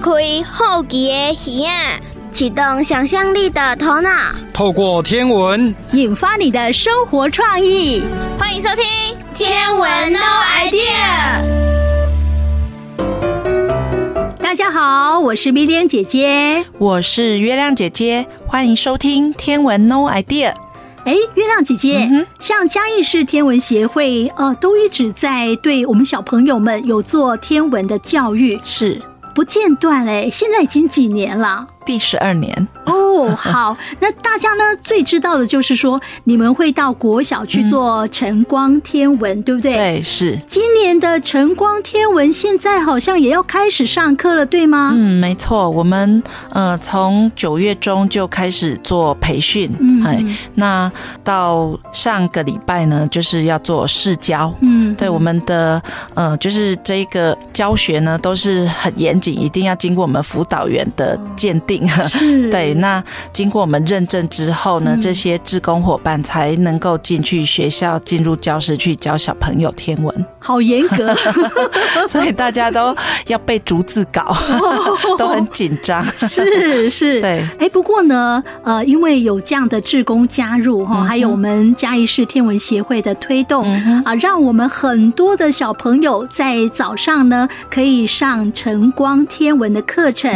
开好奇的耳啊，启动想象力的头脑，透过天文引发你的生活创意。欢迎收听《天文 No Idea》。大家好，我是米莲姐姐，我是月亮姐姐，欢迎收听《天文 No Idea》。哎，月亮姐姐，嗯、像嘉义市天文协会，呃，都一直在对我们小朋友们有做天文的教育，是不间断哎，现在已经几年了。第十二年哦，好，那大家呢最知道的就是说，你们会到国小去做晨光天文，嗯、对不对？对，是。今年的晨光天文现在好像也要开始上课了，对吗？嗯，没错，我们呃从九月中就开始做培训，嗯，哎，那到上个礼拜呢，就是要做试教，嗯，对，我们的呃就是这个教学呢都是很严谨，一定要经过我们辅导员的鉴定。是对，那经过我们认证之后呢，这些志工伙伴才能够进去学校，进入教室去教小朋友天文。好严格，所以大家都要背逐字稿，都很紧张。是是，对。哎，不过呢，呃，因为有这样的志工加入哈，还有我们嘉义市天文协会的推动啊，让我们很多的小朋友在早上呢可以上晨光天文的课程。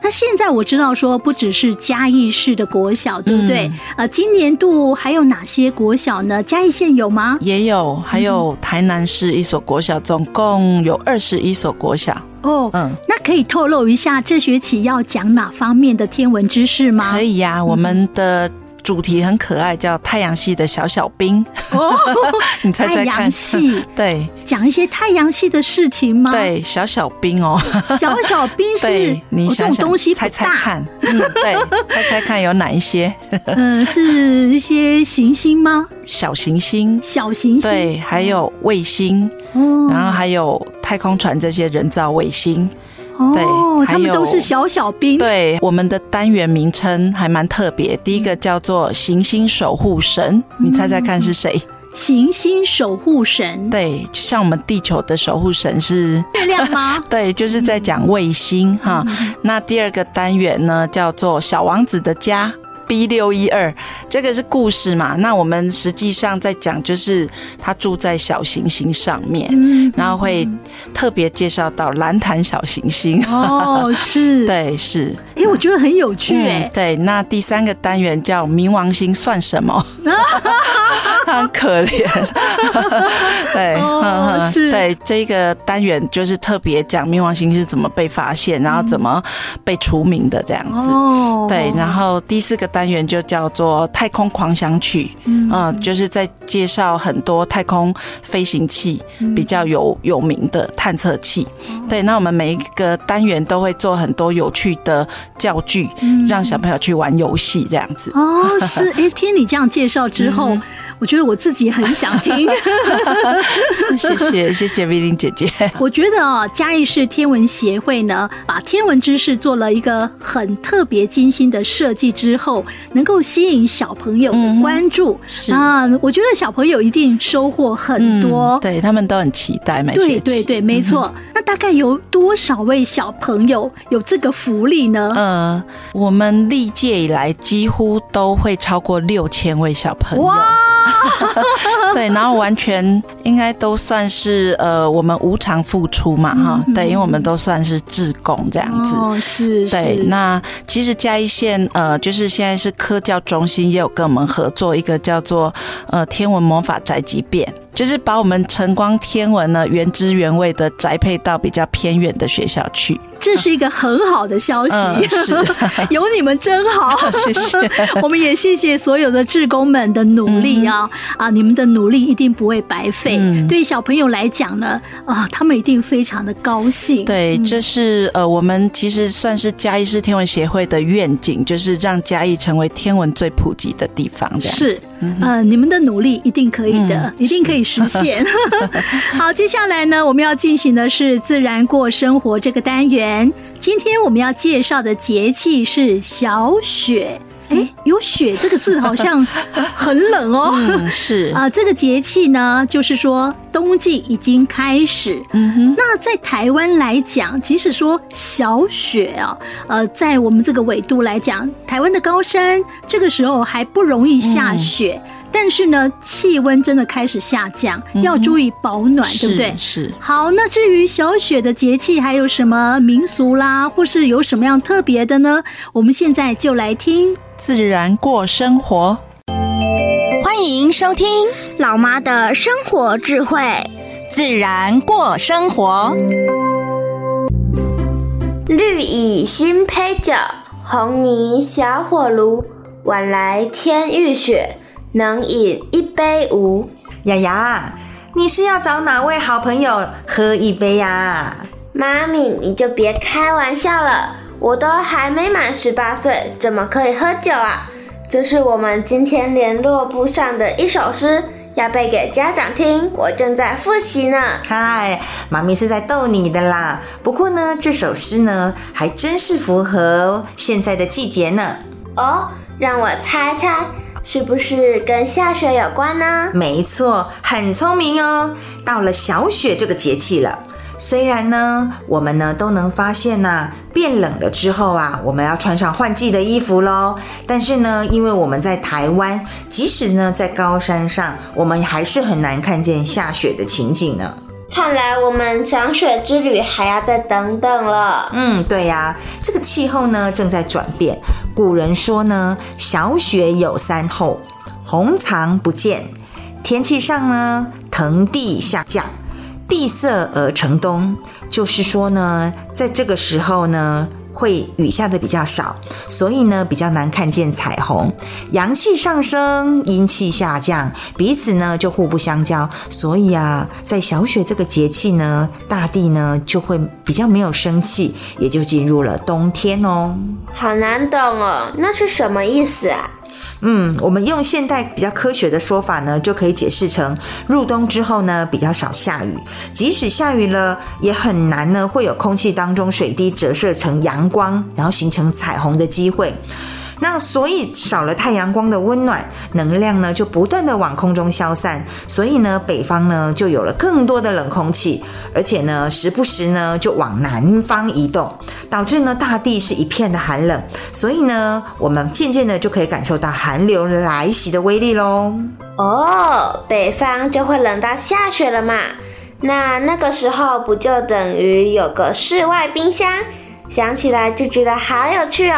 那现在我知道说，不只是嘉义市的国小，对不对？啊，今年度还有哪些国小呢？嘉义县有吗？也有，还有台南市。一所国小，总共有二十一所国小哦。嗯，那可以透露一下这学期要讲哪方面的天文知识吗？可以呀、啊，我们的。主题很可爱，叫太阳系的小小兵。哦，你猜猜看？太阳系 对，讲一些太阳系的事情吗？对，小小兵哦。小小兵是你想想这种东西，猜猜看。嗯，对，猜猜看有哪一些？嗯，是一些行星吗？小行星，小行星。对，还有卫星，然后还有太空船这些人造卫星。对，他们都是小小兵。对，我们的单元名称还蛮特别。第一个叫做“行星守护神”，你猜猜看是谁？行星守护神。对，就像我们地球的守护神是月亮吗？对，就是在讲卫星哈。那第二个单元呢，叫做“小王子的家”。B 六一二，这个是故事嘛？那我们实际上在讲，就是他住在小行星上面，嗯、然后会特别介绍到蓝潭小行星。哦，是，对，是。哎、欸，我觉得很有趣哎、嗯。对，那第三个单元叫冥王星算什么？他 很可怜。对，哦、是对，这个单元就是特别讲冥王星是怎么被发现，然后怎么被除名的这样子。哦，对，然后第四个单。单元就叫做《太空狂想曲》，嗯，嗯，就是在介绍很多太空飞行器比较有有名的探测器。嗯、对，那我们每一个单元都会做很多有趣的教具，嗯、让小朋友去玩游戏这样子。哦，是，哎、欸，听你这样介绍之后。嗯我觉得我自己很想听，谢谢谢谢 V 玲姐姐。我觉得啊，嘉义市天文协会呢，把天文知识做了一个很特别精心的设计之后，能够吸引小朋友的关注啊，我觉得小朋友一定收获很多，对他们都很期待。对对对，没错。那大概有多少位小朋友有这个福利呢？呃，我们历届以来几乎都会超过六千位小朋友。哈哈哈哈哈。对，然后完全应该都算是呃，我们无偿付出嘛，哈，对，因为我们都算是志工这样子，哦，是，对。那其实嘉义县呃，就是现在是科教中心也有跟我们合作一个叫做呃天文魔法宅急便。就是把我们晨光天文呢原汁原味的宅配到比较偏远的学校去，这是一个很好的消息，嗯、有你们真好，谢谢。我们也谢谢所有的志工们的努力啊、嗯、啊！你们的努力一定不会白费。嗯、对小朋友来讲呢，啊，他们一定非常的高兴。对，这是呃，我们其实算是嘉义市天文协会的愿景，就是让嘉义成为天文最普及的地方。这样子是，呃，你们的努力一定可以的，嗯、一定可以。实现 好，接下来呢，我们要进行的是自然过生活这个单元。今天我们要介绍的节气是小雪。哎，有雪这个字好像 很冷哦。嗯、是啊，这个节气呢，就是说冬季已经开始。嗯哼。那在台湾来讲，即使说小雪啊，呃，在我们这个纬度来讲，台湾的高山这个时候还不容易下雪。嗯但是呢，气温真的开始下降，要注意保暖，嗯、对不对？是。好，那至于小雪的节气还有什么民俗啦，或是有什么样特别的呢？我们现在就来听自然过生活。欢迎收听老妈的生活智慧，自然过生活。绿蚁新醅酒，红泥小火炉，晚来天欲雪。能饮一杯无？雅雅，你是要找哪位好朋友喝一杯呀？妈咪，你就别开玩笑了，我都还没满十八岁，怎么可以喝酒啊？这是我们今天联络簿上的一首诗，要背给家长听。我正在复习呢。嗨，妈咪是在逗你的啦。不过呢，这首诗呢，还真是符合现在的季节呢。哦，让我猜猜。是不是跟下雪有关呢？没错，很聪明哦。到了小雪这个节气了，虽然呢，我们呢都能发现呐、变冷了之后啊，我们要穿上换季的衣服喽。但是呢，因为我们在台湾，即使呢在高山上，我们还是很难看见下雪的情景呢。看来我们赏雪之旅还要再等等了。嗯，对呀，这个气候呢正在转变。古人说呢，小雪有三候，红藏不见。天气上呢，腾地下降，闭塞而成冬。就是说呢，在这个时候呢。会雨下的比较少，所以呢比较难看见彩虹。阳气上升，阴气下降，彼此呢就互不相交。所以啊，在小雪这个节气呢，大地呢就会比较没有生气，也就进入了冬天哦。好难懂哦，那是什么意思啊？嗯，我们用现代比较科学的说法呢，就可以解释成入冬之后呢，比较少下雨，即使下雨了，也很难呢会有空气当中水滴折射成阳光，然后形成彩虹的机会。那所以少了太阳光的温暖，能量呢就不断的往空中消散，所以呢北方呢就有了更多的冷空气，而且呢时不时呢就往南方移动，导致呢大地是一片的寒冷，所以呢我们渐渐的就可以感受到寒流来袭的威力喽。哦，北方就会冷到下雪了嘛？那那个时候不就等于有个室外冰箱？想起来就觉得好有趣哦。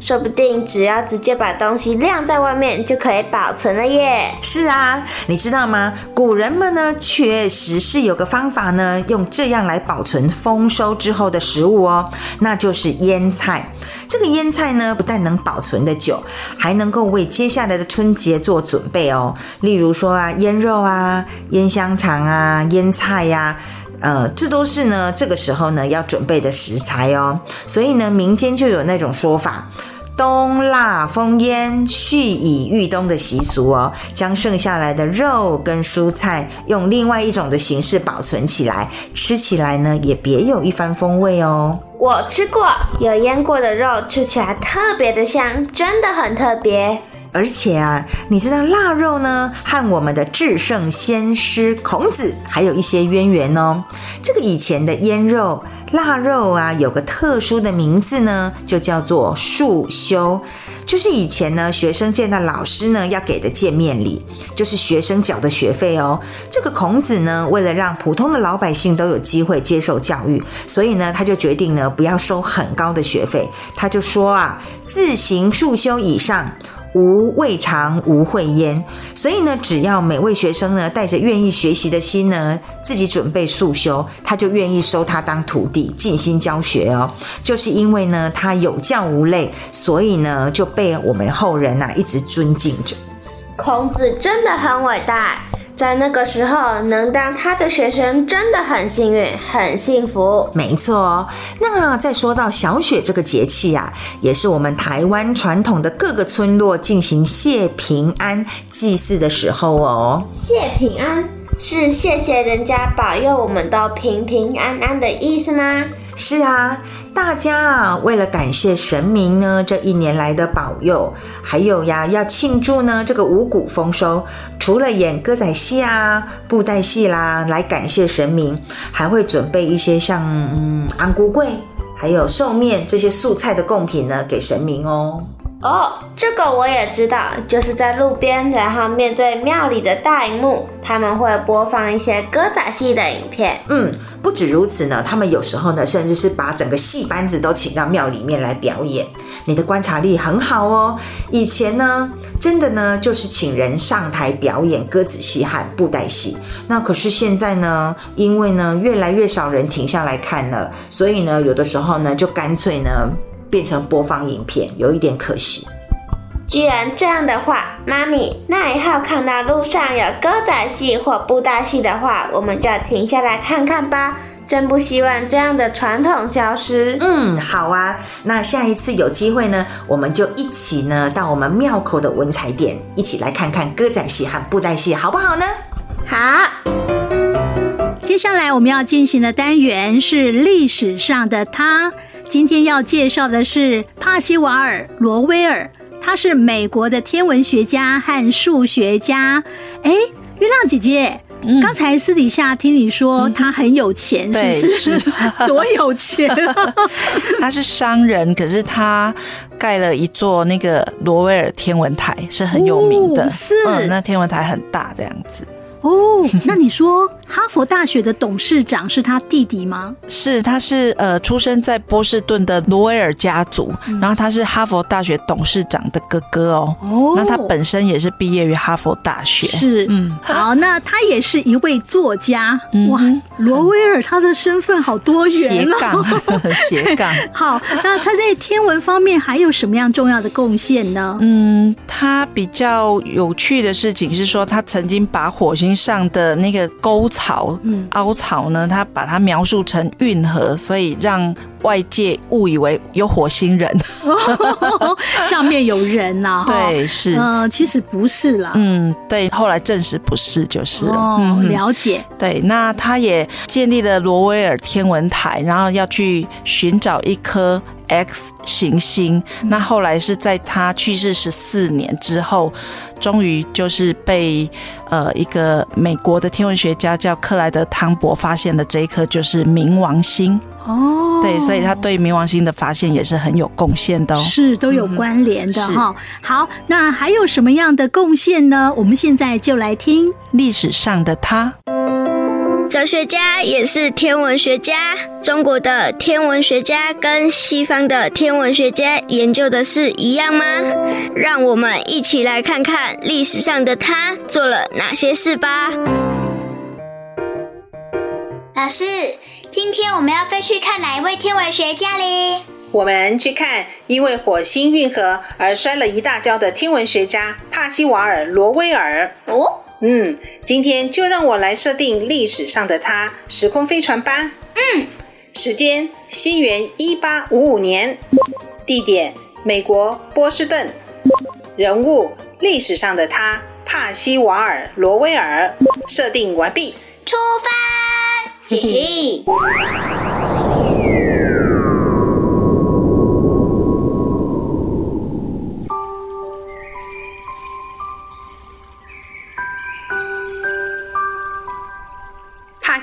说不定只要直接把东西晾在外面就可以保存了耶！是啊，你知道吗？古人们呢，确实是有个方法呢，用这样来保存丰收之后的食物哦，那就是腌菜。这个腌菜呢，不但能保存得久，还能够为接下来的春节做准备哦。例如说啊，腌肉啊，腌香肠啊，腌菜呀，呃，这都是呢，这个时候呢要准备的食材哦。所以呢，民间就有那种说法。冬腊风腌，蓄以御冬的习俗哦，将剩下来的肉跟蔬菜用另外一种的形式保存起来，吃起来呢也别有一番风味哦。我吃过有腌过的肉，吃起来特别的香，真的很特别。而且啊，你知道腊肉呢和我们的至圣先师孔子还有一些渊源哦。这个以前的腌肉。腊肉啊，有个特殊的名字呢，就叫做束修，就是以前呢学生见到老师呢要给的见面礼，就是学生缴的学费哦。这个孔子呢，为了让普通的老百姓都有机会接受教育，所以呢他就决定呢不要收很高的学费，他就说啊，自行束修以上。无未尝无会焉，所以呢，只要每位学生呢带着愿意学习的心呢，自己准备速修，他就愿意收他当徒弟，尽心教学哦。就是因为呢，他有教无类，所以呢，就被我们后人呐、啊、一直尊敬着。孔子真的很伟大。在那个时候，能当他的学生真的很幸运，很幸福。没错，那再说到小雪这个节气啊，也是我们台湾传统的各个村落进行谢平安祭祀的时候哦。谢平安是谢谢人家保佑我们都平平安安的意思吗？是啊。大家啊，为了感谢神明呢，这一年来的保佑，还有呀，要庆祝呢这个五谷丰收，除了演歌仔戏啊、布袋戏啦，来感谢神明，还会准备一些像嗯安菇桂，还有寿面这些素菜的贡品呢，给神明哦。哦，这个我也知道，就是在路边，然后面对庙里的大荧幕，他们会播放一些歌仔戏的影片。嗯，不止如此呢，他们有时候呢，甚至是把整个戏班子都请到庙里面来表演。你的观察力很好哦。以前呢，真的呢，就是请人上台表演歌仔戏和布袋戏。那可是现在呢，因为呢，越来越少人停下来看了，所以呢，有的时候呢，就干脆呢。变成播放影片，有一点可惜。既然这样的话，妈咪，那以后看到路上有歌仔戏或布袋戏的话，我们就停下来看看吧。真不希望这样的传统消失。嗯，好啊。那下一次有机会呢，我们就一起呢到我们庙口的文采店，一起来看看歌仔戏和布袋戏，好不好呢？好。接下来我们要进行的单元是历史上的他。今天要介绍的是帕西瓦尔·罗威尔，他是美国的天文学家和数学家。哎，月亮姐姐，嗯、刚才私底下听你说他很有钱，嗯、是不是？是 多有钱？他是商人，可是他盖了一座那个罗威尔天文台，是很有名的。哦、是、嗯，那天文台很大，这样子。哦，那你说哈佛大学的董事长是他弟弟吗？是，他是呃出生在波士顿的罗威尔家族，嗯，然后他是哈佛大学董事长的哥哥哦。哦，那他本身也是毕业于哈佛大学。是，嗯，好，那他也是一位作家。嗯、哇，罗威尔他的身份好多元哦，斜杠，斜 杠。好，那他在天文方面还有什么样重要的贡献呢？嗯，他比较有趣的事情是说，他曾经把火星上的那个沟槽、嗯、凹槽呢，他把它描述成运河，所以让外界误以为有火星人，上面有人呐、啊。对，是，嗯、呃，其实不是啦。嗯，对，后来证实不是，就是了。哦、嗯，了解。对，那他也建立了罗威尔天文台，然后要去寻找一颗 X 行星。那后来是在他去世十四年之后，终于就是被呃一个美国的天文学家叫克莱德汤博发现的这一颗就是冥王星。哦，对，所以他对冥王星的发现也是很有贡献的哦，是都有关联的哈、嗯。好，那还有什么样的贡献呢？我们现在就来听历史上的他。哲学家也是天文学家，中国的天文学家跟西方的天文学家研究的是一样吗？让我们一起来看看历史上的他做了哪些事吧。老师。今天我们要飞去看哪一位天文学家嘞？我们去看因为火星运河而摔了一大跤的天文学家帕西瓦尔·罗威尔。哦，嗯，今天就让我来设定历史上的他时空飞船吧。嗯，时间西元一八五五年，地点美国波士顿，人物历史上的他帕西瓦尔·罗威尔。设定完毕，出发。嘿嘿，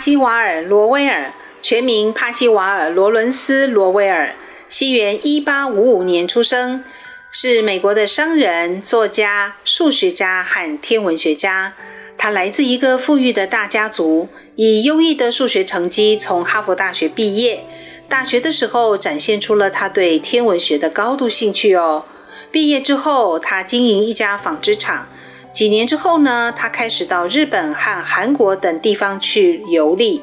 西瓦尔·罗威尔，全名帕西瓦尔·罗伦斯·罗威尔，西元一八五五年出生，是美国的商人、作家、数学家和天文学家。他来自一个富裕的大家族，以优异的数学成绩从哈佛大学毕业。大学的时候，展现出了他对天文学的高度兴趣哦。毕业之后，他经营一家纺织厂。几年之后呢，他开始到日本和韩国等地方去游历。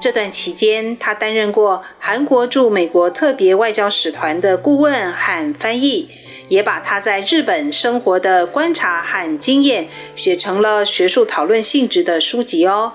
这段期间，他担任过韩国驻美国特别外交使团的顾问和翻译。也把他在日本生活的观察和经验写成了学术讨论性质的书籍哦。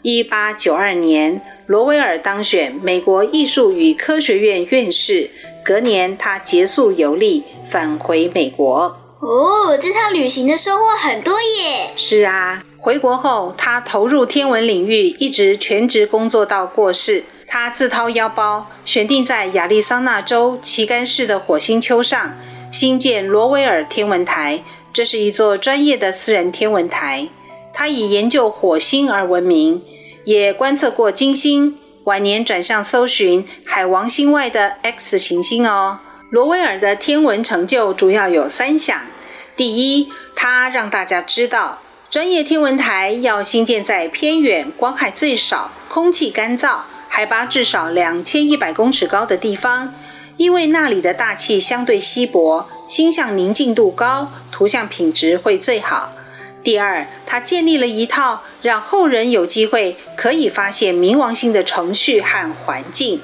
一八九二年，罗威尔当选美国艺术与科学院院士。隔年，他结束游历，返回美国。哦，这趟旅行的收获很多耶！是啊，回国后，他投入天文领域，一直全职工作到过世。他自掏腰包，选定在亚利桑那州旗杆市的火星丘上兴建罗威尔天文台。这是一座专业的私人天文台，他以研究火星而闻名，也观测过金星。晚年转向搜寻海王星外的 X 行星哦。罗威尔的天文成就主要有三项：第一，它让大家知道，专业天文台要兴建在偏远、光害最少、空气干燥、海拔至少两千一百公尺高的地方，因为那里的大气相对稀薄。星象宁静度高，图像品质会最好。第二，它建立了一套让后人有机会可以发现冥王星的程序和环境。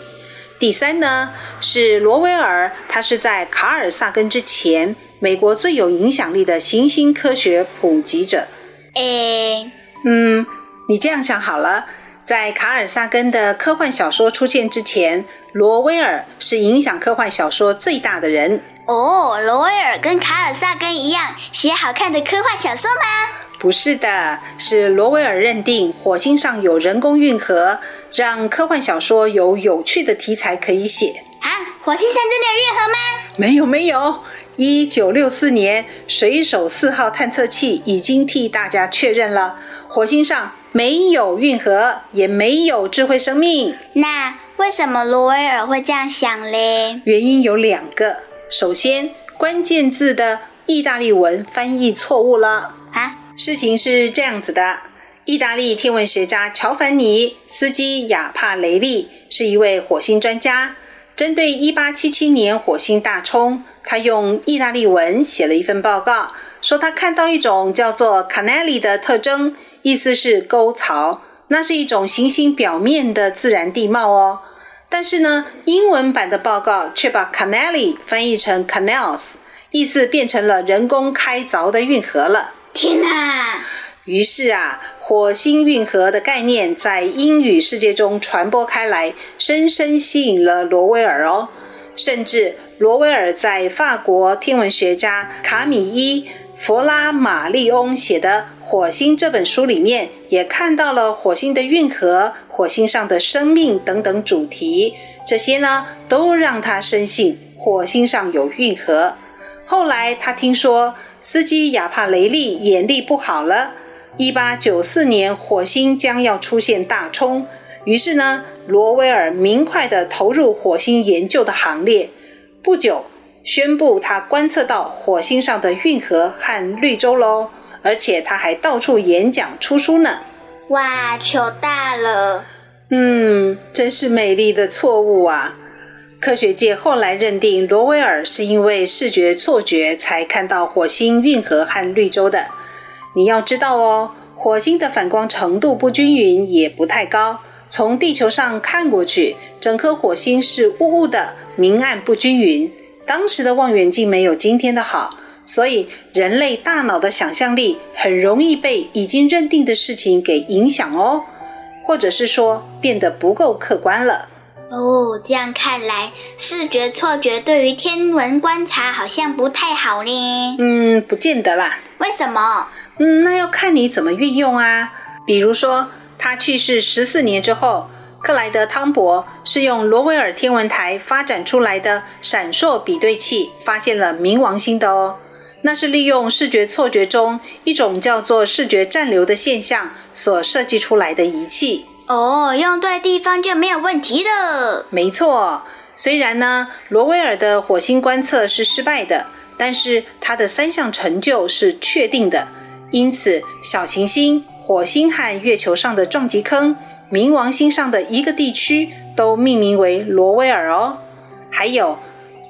第三呢，是罗威尔，他是在卡尔萨根之前，美国最有影响力的行星科学普及者。诶，嗯，你这样想好了，在卡尔萨根的科幻小说出现之前，罗威尔是影响科幻小说最大的人。哦，罗威尔跟卡尔萨根一样写好看的科幻小说吗？不是的，是罗威尔认定火星上有人工运河，让科幻小说有有趣的题材可以写。啊，火星上真的有运河吗？没有，没有。一九六四年，水手四号探测器已经替大家确认了，火星上没有运河，也没有智慧生命。那为什么罗威尔会这样想嘞？原因有两个。首先，关键字的意大利文翻译错误了啊！事情是这样子的：意大利天文学家乔凡尼·斯基亚帕雷利是一位火星专家。针对1877年火星大冲，他用意大利文写了一份报告，说他看到一种叫做 “canali” 的特征，意思是沟槽，那是一种行星表面的自然地貌哦。但是呢，英文版的报告却把 canali 翻译成 canals，意思变成了人工开凿的运河了。天哪！于是啊，火星运河的概念在英语世界中传播开来，深深吸引了罗威尔哦。甚至罗威尔在法国天文学家卡米伊·弗拉马利翁写的《火星》这本书里面，也看到了火星的运河。火星上的生命等等主题，这些呢都让他深信火星上有运河。后来他听说斯基亚帕雷利眼力不好了，一八九四年火星将要出现大冲，于是呢罗威尔明快地投入火星研究的行列。不久，宣布他观测到火星上的运河和绿洲喽，而且他还到处演讲出书呢。哇，糗大了！嗯，真是美丽的错误啊！科学界后来认定罗威尔是因为视觉错觉才看到火星运河和绿洲的。你要知道哦，火星的反光程度不均匀，也不太高。从地球上看过去，整颗火星是雾雾的，明暗不均匀。当时的望远镜没有今天的好。所以，人类大脑的想象力很容易被已经认定的事情给影响哦，或者是说变得不够客观了。哦，这样看来，视觉错觉对于天文观察好像不太好呢。嗯，不见得啦。为什么？嗯，那要看你怎么运用啊。比如说，他去世十四年之后，克莱德·汤博是用罗威尔天文台发展出来的闪烁比对器发现了冥王星的哦。那是利用视觉错觉中一种叫做视觉暂留的现象所设计出来的仪器。哦，用对地方就没有问题了。没错，虽然呢，罗威尔的火星观测是失败的，但是他的三项成就是确定的。因此，小行星、火星和月球上的撞击坑、冥王星上的一个地区都命名为罗威尔哦。还有，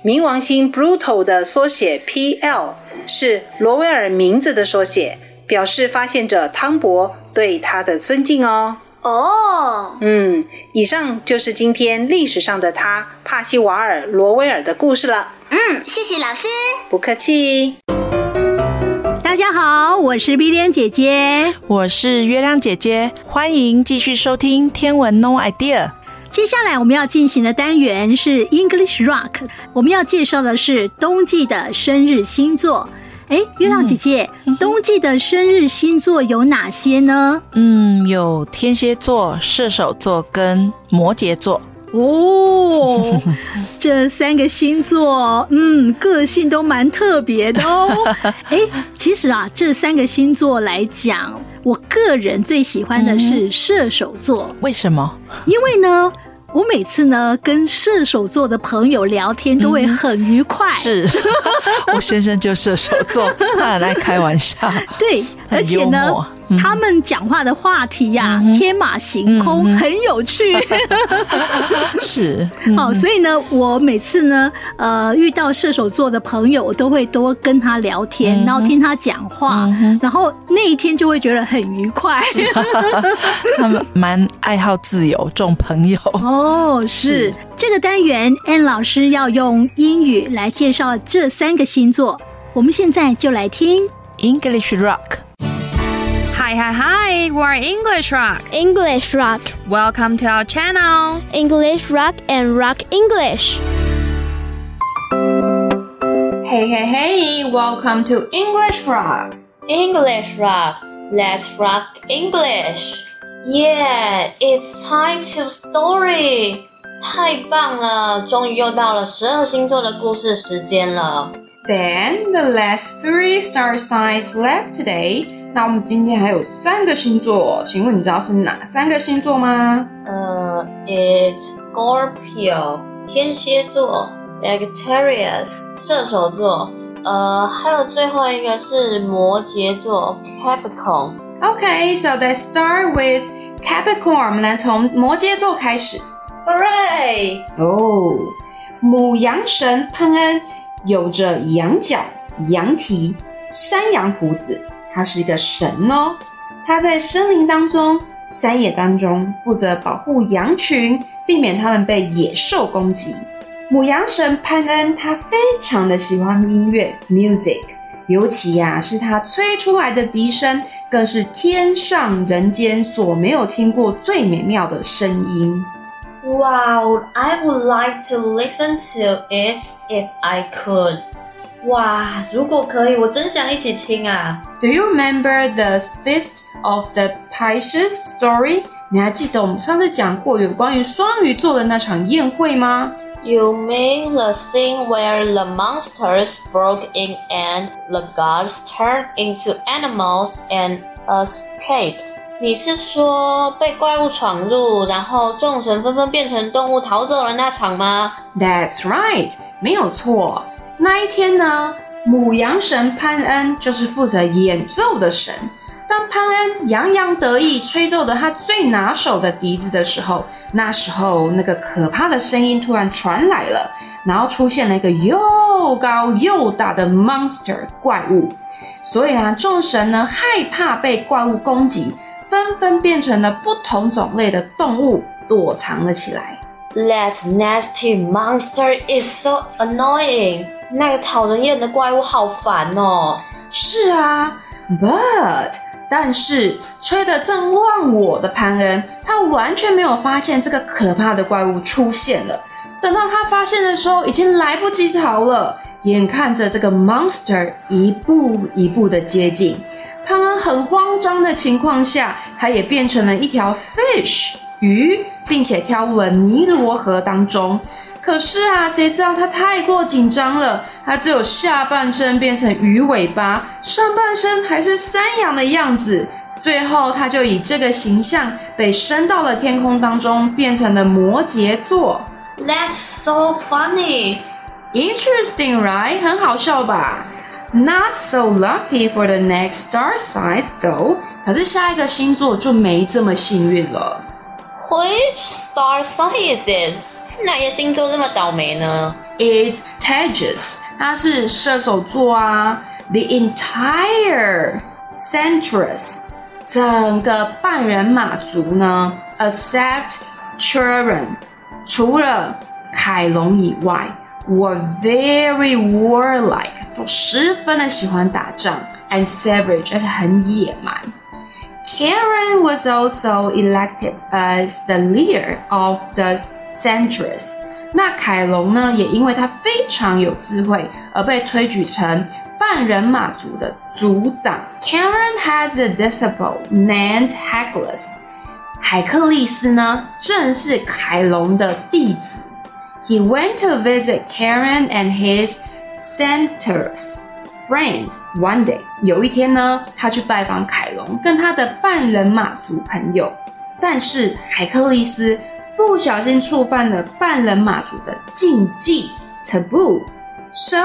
冥王星 Pluto 的缩写 PL。是罗威尔名字的缩写，表示发现者汤博对他的尊敬哦。哦，嗯，以上就是今天历史上的他帕西瓦尔罗威尔的故事了。嗯，谢谢老师。不客气。大家好，我是碧莲姐姐，我是月亮姐姐，欢迎继续收听《天文 No Idea》。接下来我们要进行的单元是 English Rock，我们要介绍的是冬季的生日星座。哎，月亮姐姐，嗯、冬季的生日星座有哪些呢？嗯，有天蝎座、射手座跟摩羯座。哦，这三个星座，嗯，个性都蛮特别的哦。哎，其实啊，这三个星座来讲，我个人最喜欢的是射手座。嗯、为什么？因为呢。我每次呢跟射手座的朋友聊天都会很愉快。嗯、是，我先生就射手座，他很爱开玩笑。对，而且呢。他们讲话的话题呀、天马行空，嗯、很有趣。是，好、嗯，所以呢，我每次呢，呃，遇到射手座的朋友，我都会多跟他聊天，嗯、然后听他讲话，嗯、然后那一天就会觉得很愉快。他们蛮爱好自由，这种朋友。哦，是，是。这个单元，Ann 老师要用英语来介绍这三个星座，我们现在就来听。English Rock。Hi, hi, hi! We're English Rock. English Rock. Welcome to our channel. English Rock and Rock English. Hey, hey, hey! Welcome to English Rock. English Rock. Let's rock English. Yeah, it's time to story. 太棒了，终于又到了十二星座的故事时间了。Then the last three star signs left today. 那我们今天还有三个星座，请问你知道是哪三个星座吗？呃、uh,，It's Scorpio 天蝎座，Sagittarius 射手座，呃、uh,，还有最后一个是摩羯座，Capricorn。Okay, so let's start with Capricorn。我们来从摩羯座开始。Hooray！哦，oh, 牡羊神潘恩有着羊角、羊蹄、山羊胡子。他是一个神哦，他在森林当中、山野当中负责保护羊群，避免他们被野兽攻击。母羊神潘恩，他非常的喜欢音乐，尤其呀、是他吹出来的笛声，更是天上人间所没有听过最美妙的声音。Wow, I would like to listen to it if I could. 哇，如果可以，我真想一起听啊！Do you remember the feast of the Pisces story？你还记得我们上次讲过有关于双鱼座的那场宴会吗？You mean the scene where the monsters broke in and the gods turned into animals and escaped？你是说被怪物闯入，然后众神纷纷变成动物逃走了那场吗？That's right，没有错。 那一天呢，母羊神潘恩就是负责演奏的神。当潘恩洋洋得意吹奏的他最拿手的笛子的时候，那时候那个可怕的声音突然传来了，然后出现了一个又高又大的 monster 怪物。所以啊，众神呢害怕被怪物攻击，纷纷变成了不同种类的动物，躲藏了起来。That nasty monster is so annoying. 那个讨人厌的怪物好烦哦！是啊，But 但是吹得正忘我的潘恩，他完全没有发现这个可怕的怪物出现了。等到他发现的时候，已经来不及逃了。眼看着这个 monster 一步一步的接近，潘恩很慌张的情况下，他也变成了一条 fish 鱼，并且跳入了尼罗河当中。可是啊，谁知道他太过紧张了，他只有下半身变成鱼尾巴，上半身还是山羊的样子。最后，他就以这个形象被升到了天空当中，变成了摩羯座。That's so funny, interesting, right？很好笑吧？Not so lucky for the next star signs, though。可是下一个星座就没这么幸运了。Which star sign is it？是哪个星座这么倒霉呢？It's Taurus，它是射手座啊。The entire Centaurus，整个半人马族呢，except Chiron，除了凯龙以外，were very warlike，都十分的喜欢打仗，and savage，而且很野蛮。Chiron was also elected as the leader of the Centuris，。那凯龙呢，也因为他非常有智慧，而被推举成半人马族的族长。Chiron has a disciple named Hercules。海克力斯呢，正是凯龙的弟子。He went to visit Charon and his centaurs friend one day。有一天呢，他去拜访凯龙跟他的半人马族朋友，但是海克力斯不小心触犯了半人马族的禁忌 taboo，so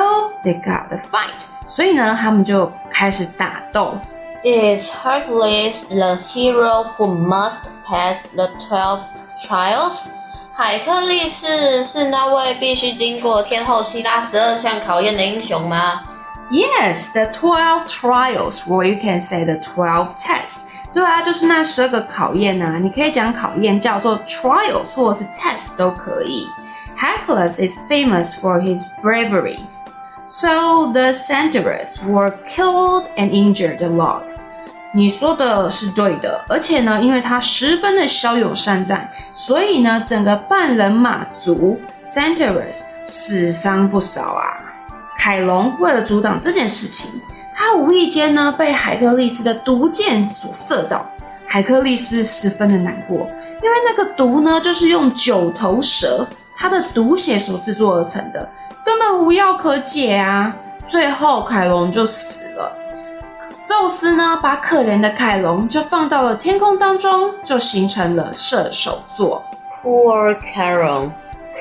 they got a fight。所以呢，他们就开始打斗。Is Hercules the hero who must pass the twelve trials？海克力士是那位必须经过天后希拉十二项考验的英雄吗？Yes, the twelve trials, or you can say the twelve tests. 对啊，就是那十二个考验啊。你可以讲考验叫做 trials，或是 tests 都可以。Hercules is famous for his bravery. So the centaurs were killed and injured a lot. 你说的是对的，而且呢，因为他十分的骁勇善战，所以呢，整个半人马族 centaurs 死伤不少啊。凯龙为了阻挡这件事情，他无意间呢被海克力斯的毒箭所射到，海克力斯十分的难过，因为那个毒呢就是用九头蛇它的毒血所制作而成的。根本无药可解啊！最后凯龙就死了。宙斯呢，把可怜的凯龙就放到了天空当中，就形成了射手座。Poor Chiron，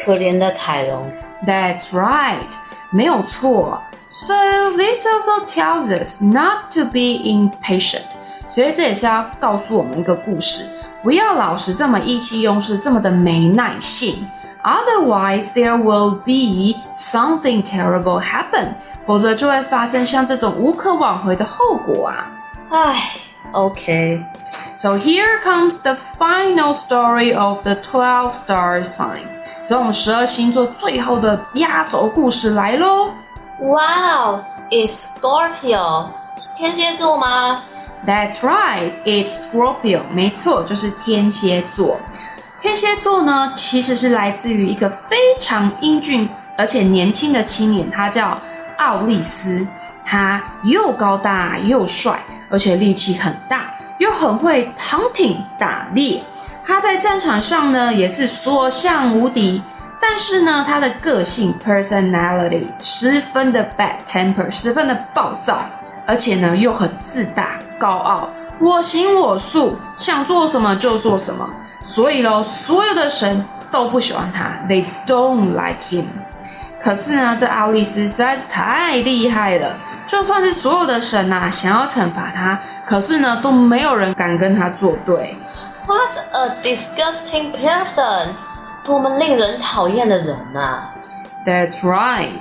可怜的凯龙。That's right，没有错。So this also tells us not to be impatient。所以这也是要告诉我们一个故事，不要老是这么意气用事，这么的没耐性。Otherwise, there will be something terrible happen，否则就会发生像这种无可挽回的后果啊！唉，OK。So here comes the final story of the twelve star signs。所以我们十二星座最后的压轴故事来喽！Wow, it's Scorpio，是天蝎座吗？That's right, it's Scorpio。没错，就是天蝎座。天蝎座呢，其实是来自于一个非常英俊而且年轻的青年，他叫奥利斯。他又高大又帅，而且力气很大，又很会 hunting 打猎。他在战场上呢，也是所向无敌。但是呢，他的个性 personality 十分的 bad temper，十分的暴躁，而且呢，又很自大高傲，我行我素，想做什么就做什么。所以喽，所有的神都不喜欢他，They don't like him。可是呢，这奥利斯实在是太厉害了，就算是所有的神呐、啊，想要惩罚他，可是呢，都没有人敢跟他作对。What a disgusting person！多么令人讨厌的人呐、啊。That's right，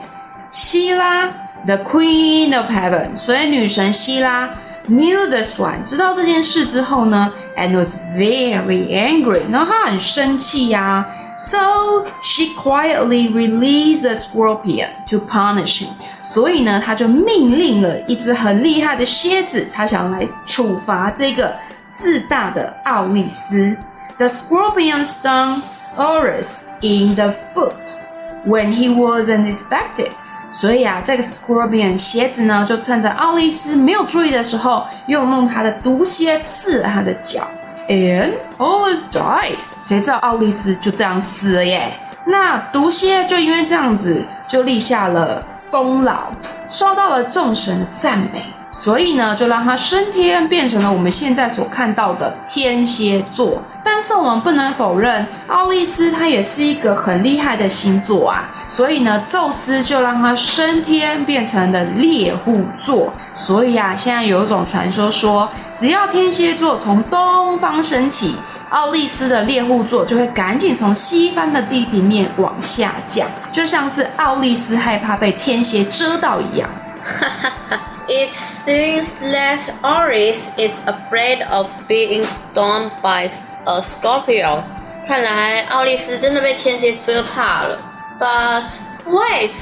希拉，the Queen of Heaven，所以女神希拉。Knew this one，知道这件事之后呢，and was very angry，然后她很生气呀、啊。So she quietly released the scorpion to punish him。所以呢，她就命令了一只很厉害的蝎子，她想来处罚这个自大的奥利斯。The scorpion stung Oris in the foot when he wasn't expected。所以啊，这个 scorpion 蝎子呢，就趁着奥利斯没有注意的时候，用弄他的毒蝎刺了他的脚，and all is died。谁知道奥利斯就这样死了耶？那毒蝎就因为这样子，就立下了功劳，受到了众神的赞美。所以呢，就让他升天，变成了我们现在所看到的天蝎座。但是我们不能否认，奥利斯他也是一个很厉害的星座啊。所以呢，宙斯就让他升天，变成了猎户座。所以啊，现在有一种传说说，只要天蝎座从东方升起，奥利斯的猎户座就会赶紧从西方的地平面往下降，就像是奥利斯害怕被天蝎遮到一样。哈哈哈。It seems that Oris is afraid of being stung by a Scorpio. 看来奥利斯真的被天蝎蛰怕了。But wait,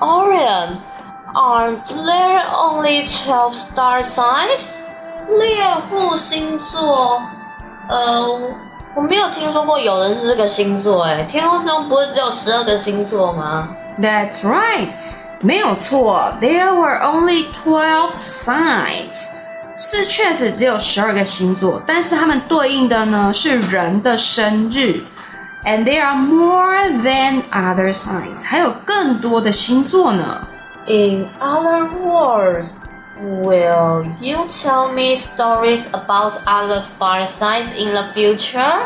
Orion, aren't there only twelve star signs? 猎户星座，呃，我没有听说过有人是这个星座诶，天空中不是只有十二个星座吗？That's right. 没有错，There were only twelve signs。 是确实只有十二个星座，但是它们对应的呢是人的生日，and there are more than other signs，还有更多的星座呢。In other words, will you tell me stories about other star signs in the future?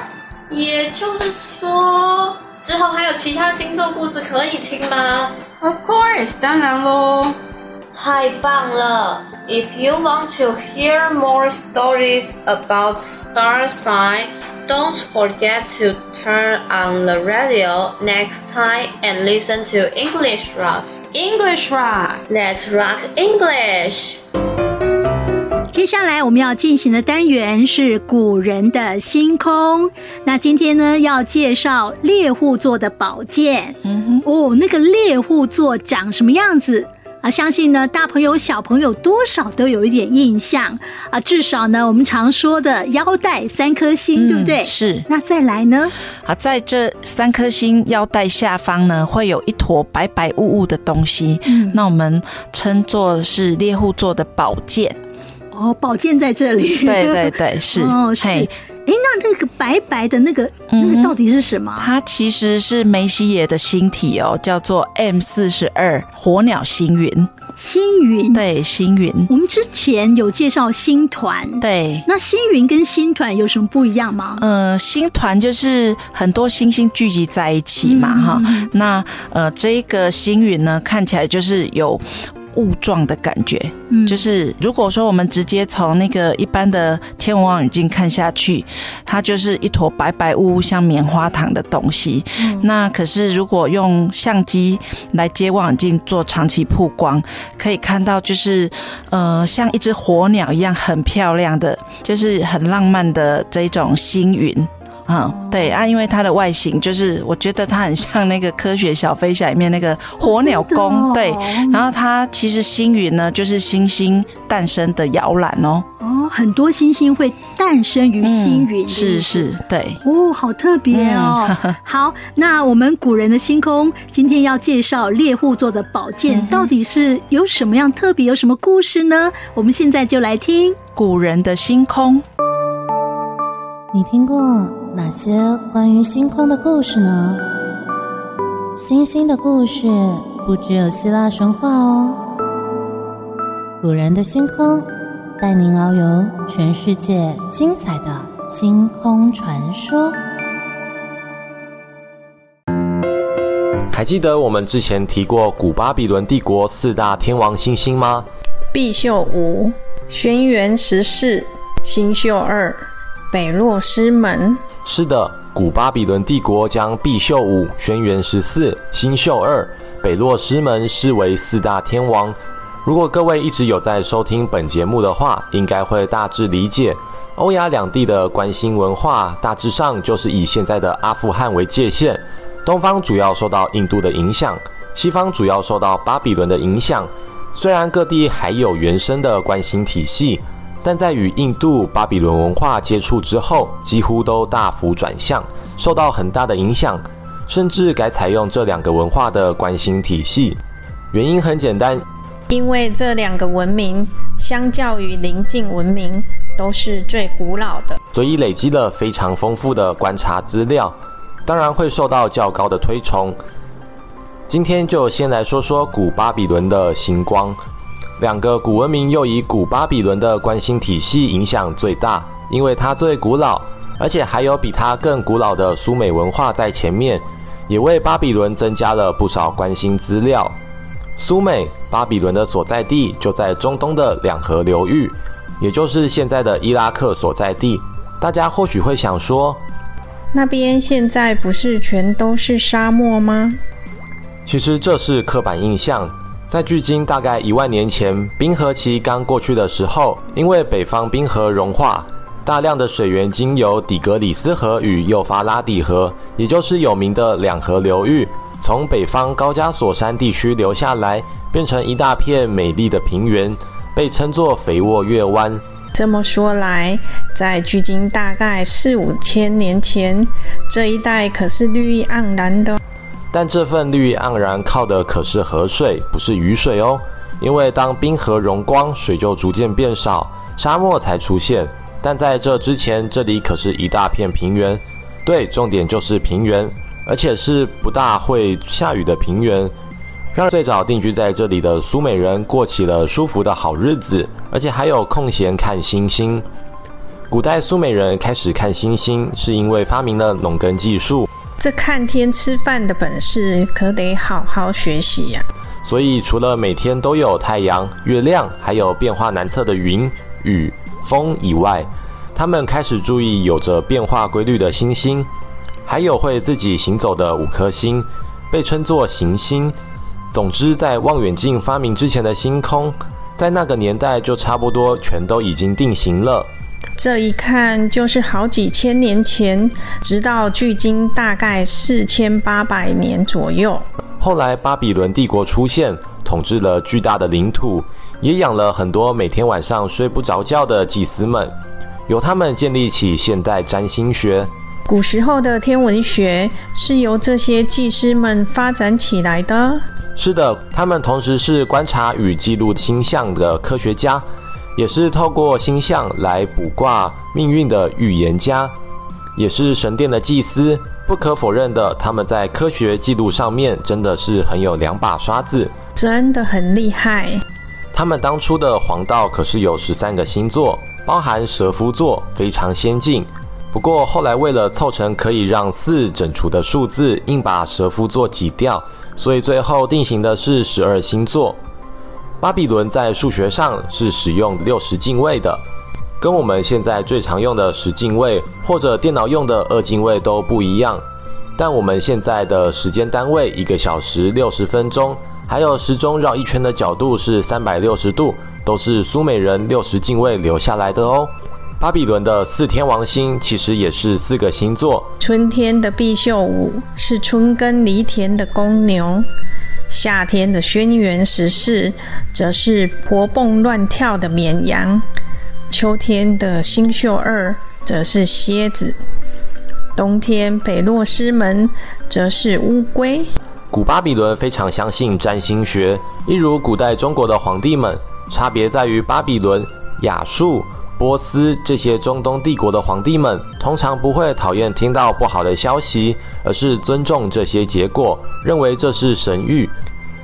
也就是说，之后还有其他星座故事可以听吗 ？Of course，当然喽。太棒了！If you want to hear more stories about star sign, don't forget to turn on the radio next time and listen to English Rock. English Rock, let's rock English. 接下来我们要进行的单元是古人的星空。那今天呢，要介绍猎户座的宝剑。嗯哼，哦，那个猎户座长什么样子？啊，相信呢，大朋友小朋友多少都有一点印象啊。至少呢，我们常说的腰带三颗星，嗯，对不对？是。那再来呢？啊，在这三颗星腰带下方呢，会有一坨白白雾雾的东西。嗯，那我们称作是猎户座的宝剑。哦，宝剑在这里。对对对，是。哦，是。哎，那那个白白的那个、嗯、那个到底是什么？它其实是梅西耶的星体哦，叫做 M 四十二火鸟星云。星云对星云，我们之前有介绍星团，对。那星云跟星团有什么不一样吗？呃，星团就是很多星星聚集在一起嘛，哈、嗯。那呃，这个星云呢，看起来就是有。雾状的感觉，嗯，就是如果说我们直接从那个一般的天文望远镜看下去，它就是一坨白白雾雾像棉花糖的东西。嗯，那可是如果用相机来接望远镜做长期曝光，可以看到就是呃像一只火鸟一样很漂亮的，就是很浪漫的这种星云。嗯，对啊，因为它的外形就是，我觉得它很像那个科学小飞侠里面那个火鸟弓，对。然后它其实星云呢，就是星星诞生的摇篮哦。哦，很多星星会诞生于星云，是是，对。哦，好特别哦。好，那我们古人的星空今天要介绍猎户座的宝剑，到底是有什么样特别，有什么故事呢？我们现在就来听古人的星空。你听过哪些关于星空的故事呢？星星的故事不只有希腊神话哦。古人的星空，带您遨游全世界精彩的星空传说。还记得我们之前提过古巴比伦帝国四大天王星星吗？毕宿五、轩辕十四、星宿二。北落师门。是的，古巴比伦帝国将毕秀五、轩辕十四、星宿二、北落师门视为四大天王。如果各位一直有在收听本节目的话，应该会大致理解，欧亚两地的观星文化大致上就是以现在的阿富汗为界限，东方主要受到印度的影响，西方主要受到巴比伦的影响。虽然各地还有原生的观星体系。但在与印度、巴比伦文化接触之后，几乎都大幅转向，受到很大的影响，甚至改采用这两个文化的观星体系。原因很简单，因为这两个文明相较于邻近文明都是最古老的，所以累积了非常丰富的观察资料，当然会受到较高的推崇。今天就先来说说古巴比伦的星光。两个古文明又以古巴比伦的关心体系影响最大，因为它最古老，而且还有比它更古老的苏美文化在前面，也为巴比伦增加了不少关心资料。苏美，巴比伦的所在地就在中东的两河流域，也就是现在的伊拉克所在地。大家或许会想说，那边现在不是全都是沙漠吗？其实这是刻板印象。在距今大概一万年前，冰河期刚过去的时候，因为北方冰河融化，大量的水源经由底格里斯河与幼发拉底河，也就是有名的两河流域，从北方高加索山地区流下来，变成一大片美丽的平原，被称作肥沃月湾。这么说来，在距今大概四五千年前，这一带可是绿意盎然的。但这份绿意盎然靠的可是河水，不是雨水哦。因为当冰河融光，水就逐渐变少，沙漠才出现。但在这之前，这里可是一大片平原。对，重点就是平原，而且是不大会下雨的平原，让最早定居在这里的苏美人过起了舒服的好日子，而且还有空闲看星星。古代苏美人开始看星星，是因为发明了农耕技术。这看天吃饭的本事可得好好学习呀！所以除了每天都有太阳、月亮，还有变化难测的云、雨、风以外，他们开始注意有着变化规律的星星，还有会自己行走的五颗星，被称作行星。总之，在望远镜发明之前的星空，在那个年代就差不多全都已经定型了。这一看就是好几千年前，直到距今大概四千八百年左右。后来巴比伦帝国出现，统治了巨大的领土，也养了很多每天晚上睡不着觉的祭司们，由他们建立起现代占星学。古时候的天文学是由这些祭司们发展起来的。是的，他们同时是观察与记录星象的科学家。也是透过星象来卜卦命运的预言家，也是神殿的祭司。不可否认的，他们在科学记录上面真的是很有两把刷子，真的很厉害。他们当初的黄道可是有十三个星座，包含蛇夫座，非常先进。不过后来为了凑成可以让四整除的数字，硬把蛇夫座挤掉，所以最后定型的是十二星座。巴比伦在数学上是使用六十进位的，跟我们现在最常用的十进位或者电脑用的二进位都不一样。但我们现在的时间单位一个小时六十分钟，还有时钟绕一圈的角度是三百六十度，都是苏美人六十进位留下来的哦。巴比伦的四天王星其实也是四个星座，春天的毕宿五是春耕犁田的公牛。夏天的轩辕十四，则是活蹦乱跳的绵羊；秋天的星宿二，则是蝎子；冬天北落师门，则是乌龟。古巴比伦非常相信占星学，一如古代中国的皇帝们，差别在于巴比伦、亚述、波斯这些中东帝国的皇帝们，通常不会讨厌听到不好的消息，而是尊重这些结果，认为这是神谕。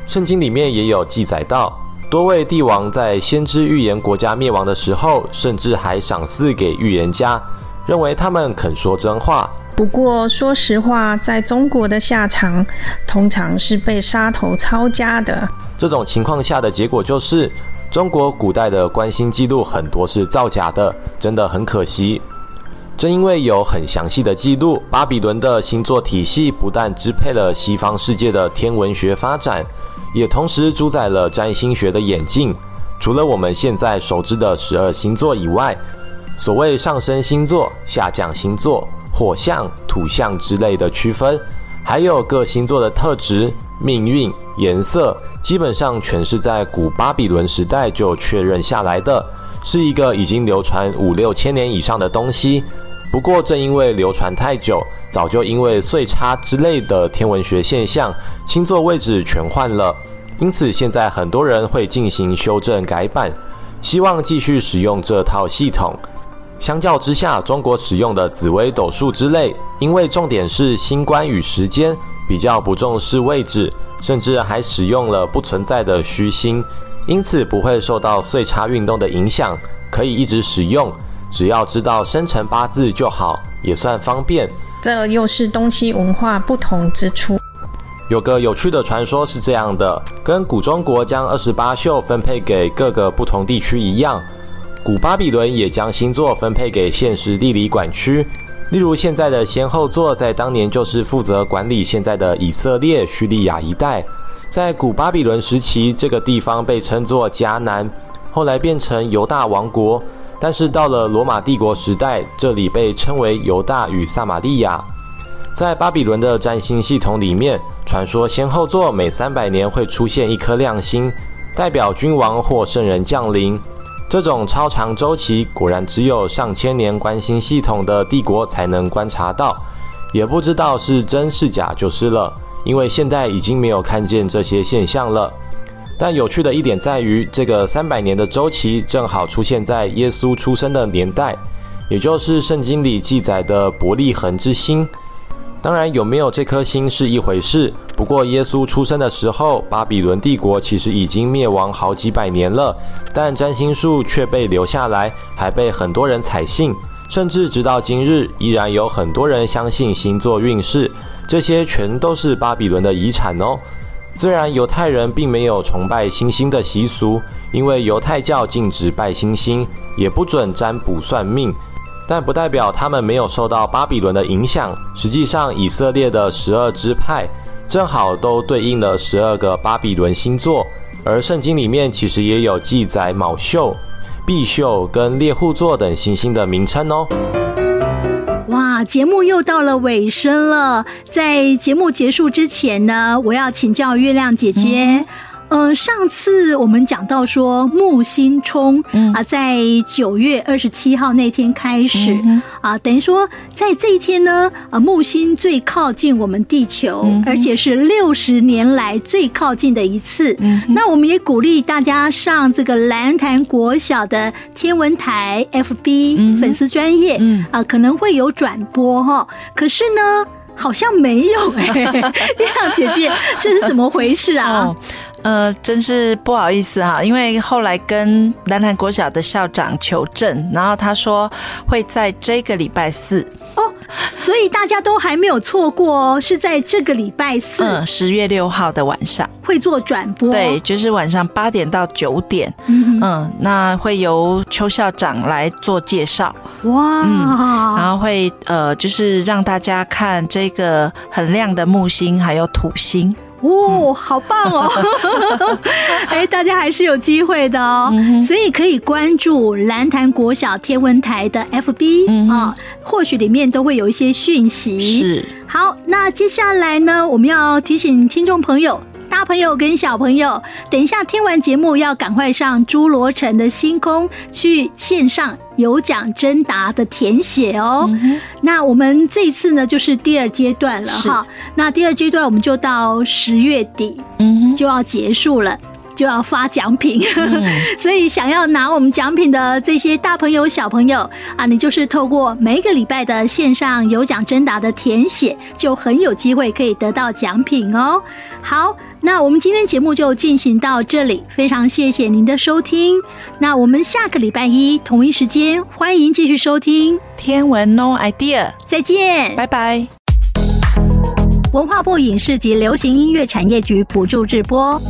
圣经里面也有记载到，多位帝王在先知预言国家灭亡的时候，甚至还赏赐给预言家，认为他们肯说真话。不过，说实话，在中国的下场，通常是被杀头抄家的。这种情况下的结果就是。中国古代的观星记录很多是造假的，真的很可惜。正因为有很详细的记录，巴比伦的星座体系不但支配了西方世界的天文学发展，也同时主宰了占星学的演进。除了我们现在熟知的十二星座以外，所谓上升星座、下降星座、火象、土象之类的区分，还有各星座的特质、命运、颜色。基本上全是在古巴比伦时代就确认下来的，是一个已经流传五六千年以上的东西。不过正因为流传太久，早就因为岁差之类的天文学现象，星座位置全换了。因此现在很多人会进行修正改版，希望继续使用这套系统。相较之下，中国使用的紫微斗数之类，因为重点是星官与时间。比较不重视位置，甚至还使用了不存在的虚星，因此不会受到岁差运动的影响，可以一直使用。只要知道生辰八字就好，也算方便。这又是东西文化不同之处。有个有趣的传说是这样的：跟古中国将二十八宿分配给各个不同地区一样，古巴比伦也将星座分配给现实地理管区。例如，现在的仙后座在当年就是负责管理现在的以色列、叙利亚一带。在古巴比伦时期，这个地方被称作迦南，后来变成犹大王国。但是到了罗马帝国时代，这里被称为犹大与撒玛利亚。在巴比伦的占星系统里面，传说仙后座每三百年会出现一颗亮星，代表君王或圣人降临。这种超长周期，果然只有上千年关心系统的帝国才能观察到，也不知道是真是假就是了。因为现在已经没有看见这些现象了。但有趣的一点在于，这个三百年的周期正好出现在耶稣出生的年代，也就是圣经里记载的伯利恒之星。当然，有没有这颗星是一回事。不过，耶稣出生的时候，巴比伦帝国其实已经灭亡好几百年了，但占星术却被留下来，还被很多人采信，甚至直到今日，依然有很多人相信星座运势。这些全都是巴比伦的遗产哦。虽然犹太人并没有崇拜星星的习俗，因为犹太教禁止拜星星，也不准占卜算命。但不代表他们没有受到巴比伦的影响。实际上，以色列的十二支派正好都对应了十二个巴比伦星座，而圣经里面其实也有记载卯宿、毕宿跟猎户座等行星的名称哦。哇，节目又到了尾声了，在节目结束之前呢，我要请教月亮姐姐。嗯呃，上次我们讲到说木星冲啊，在九月二十七号那天开始啊，等于说在这一天呢，啊，木星最靠近我们地球，而且是六十年来最靠近的一次。那我们也鼓励大家上这个蓝潭国小的天文台 FB 粉丝专页啊，可能会有转播哈。可是呢，好像没有哎，月 亮姐姐，这是怎么回事啊？呃，真是不好意思哈，因为后来跟南南国小的校长求证，然后他说会在这个礼拜四。哦，所以大家都还没有错过哦，是在这个礼拜四，嗯，十月六号的晚上。会做转播，对，就是晚上八点到九点，嗯嗯，那会由邱校长来做介绍，哇，嗯，然后会呃，就是让大家看这个很亮的木星还有土星。哦，好棒哦！哎，大家还是有机会的哦，所以可以关注蓝潭国小天文台的 FB 啊，或许里面都会有一些讯息。是，好，那接下来呢，我们要提醒听众朋友。大朋友跟小朋友，等一下听完节目要赶快上侏罗城的星空去线上有奖征答的填写哦。嗯、那我们这一次呢，就是第二阶段了哈。那第二阶段我们就到十月底，嗯，就要结束了。就要发奖品，嗯、所以想要拿我们奖品的这些大朋友、小朋友啊，你就是透过每一个礼拜的线上有奖征答的填写，就很有机会可以得到奖品哦。好，那我们今天节目就进行到这里，非常谢谢您的收听。那我们下个礼拜一同一时间，欢迎继续收听天文 No Idea，再见，拜拜。文化部影视及流行音乐产业局补助直播。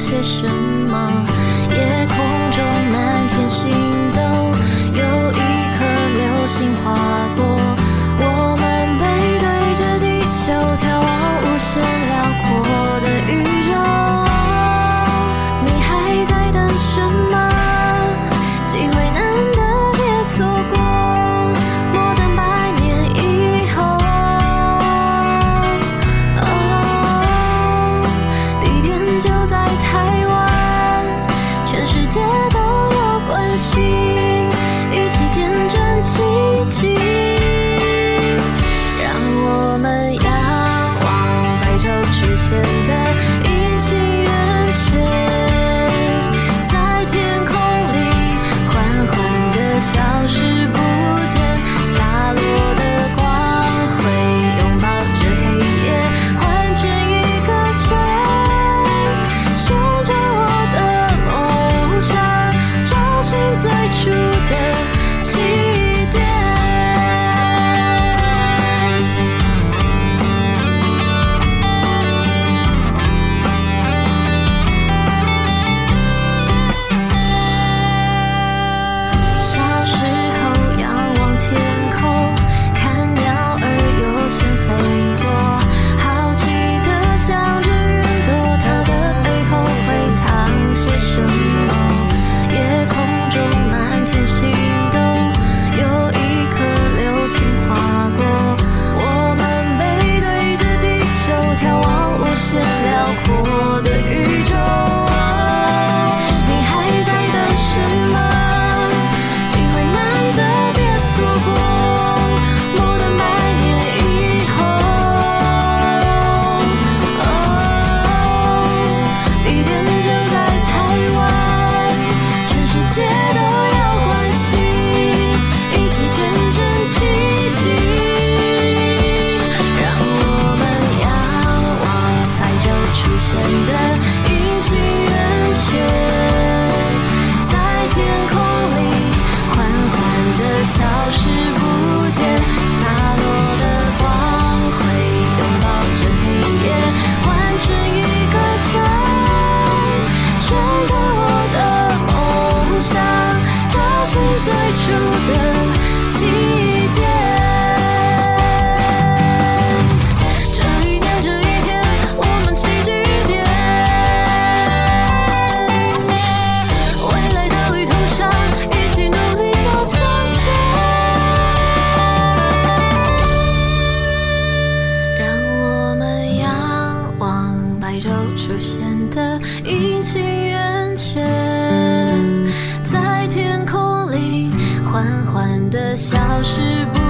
些什么夜空中满天星斗有一颗流星划过显得阴晴圆缺在天空里缓缓的消失不